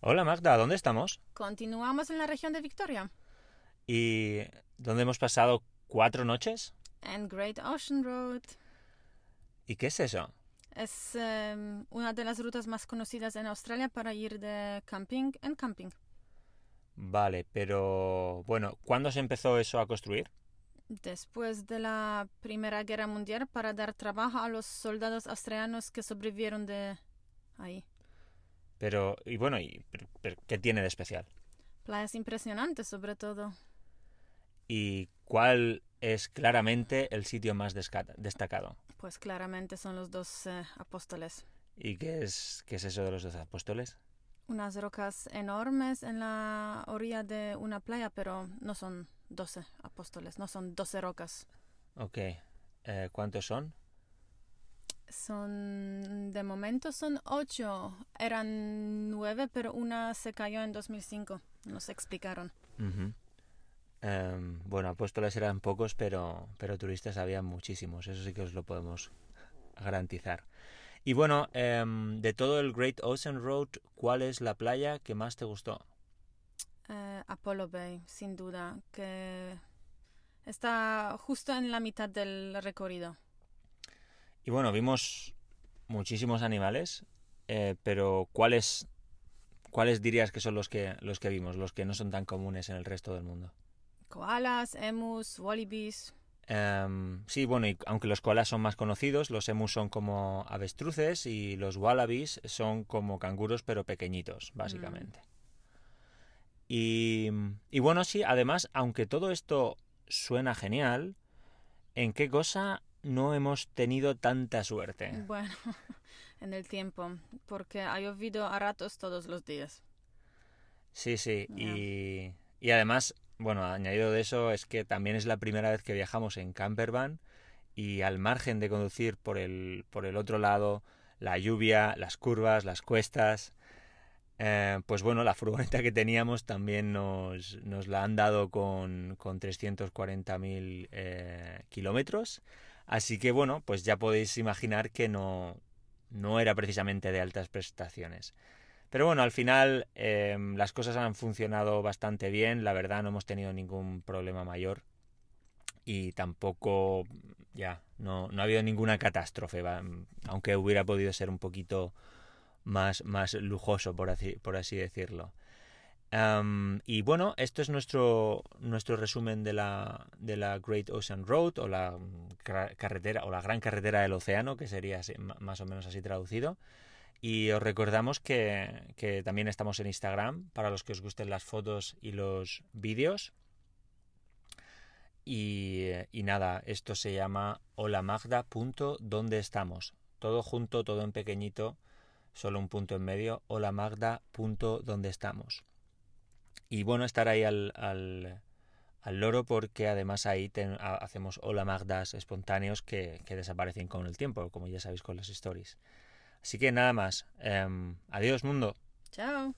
Hola Magda, ¿dónde estamos? Continuamos en la región de Victoria, ¿Y dónde hemos pasado cuatro noches? en Great Ocean Road. ¿Y qué es eso? Es em, una de las rutas más conocidas en Australia para ir de camping en camping. Vale, pero bueno, ¿cuándo se empezó eso a construir? Después de la Primera Guerra Mundial para dar trabajo a los soldados australianos que sobrevivieron de ahí. Pero, y bueno, y, pero- pero ¿qué tiene de especial? Playas impresionantes sobre todo. ¿Y cuál es claramente el sitio más destacado? Pues claramente son los dos eh, apóstoles. ¿Y qué es, qué es eso de los dos apóstoles? Unas rocas enormes en la orilla de una playa, pero no son doce apóstoles, no son doce rocas. Ok, eh, ¿cuántos son? Son, de momento son ocho. Eran nueve, pero una se cayó en 2005. Nos explicaron. Em, bueno, apóstoles eran pocos, pero, pero turistas había muchísimos, eso sí que os lo podemos garantizar. Y bueno, em, de todo el Great Ocean Road, ¿cuál es la playa que más te gustó? Eh, Apollo Bay, sin duda, que está justo en la mitad del recorrido. Y bueno, vimos muchísimos animales, eh, pero ¿cuáles, ¿cuáles dirías que son los que, los que vimos, los que no son tan comunes en el resto del mundo? Koalas, emus, wallabies. Em, sí, bueno, y aunque los koalas son más conocidos, los emus son como avestruces y los wallabies son como canguros pero pequeñitos, básicamente. Y, y bueno, sí, además, aunque todo esto suena genial, ¿en qué cosa no hemos tenido tanta suerte? Bueno, en el tiempo, porque ha llovido a ratos todos los días. Sí, sí, y, y además, bueno, añadido de eso es que también es la primera vez que viajamos en campervan y al margen de conducir por el, por el otro lado, la lluvia, las curvas, las cuestas, eh, pues bueno, la furgoneta que teníamos también nos, nos la han dado con, con 340.000 eh, kilómetros, así que bueno, pues ya podéis imaginar que no, no era precisamente de altas prestaciones. Pero bueno, al final eh, las cosas han funcionado bastante bien, la verdad no hemos tenido ningún problema mayor y tampoco, ya, no, no ha habido ninguna catástrofe, aunque hubiera podido ser un poquito más, más lujoso, por así, por así decirlo. Y bueno, esto es nuestro, nuestro resumen de la, de la Great Ocean Road o la car- carretera o la gran carretera del océano, que sería más o menos así traducido. Y os recordamos que, que también estamos en Instagram para los que os gusten las fotos y los vídeos. Y, y nada, esto se llama holamagda.donde estamos. Todo junto, todo en pequeñito, solo un punto en medio. holamagda.donde estamos. Y bueno, estar ahí al, al, al loro porque además ahí ten- ha- hacemos hola magdas espontáneos que, que desaparecen con el tiempo, como ya sabéis con las stories. Así que nada más. Em, adiós mundo. Chao.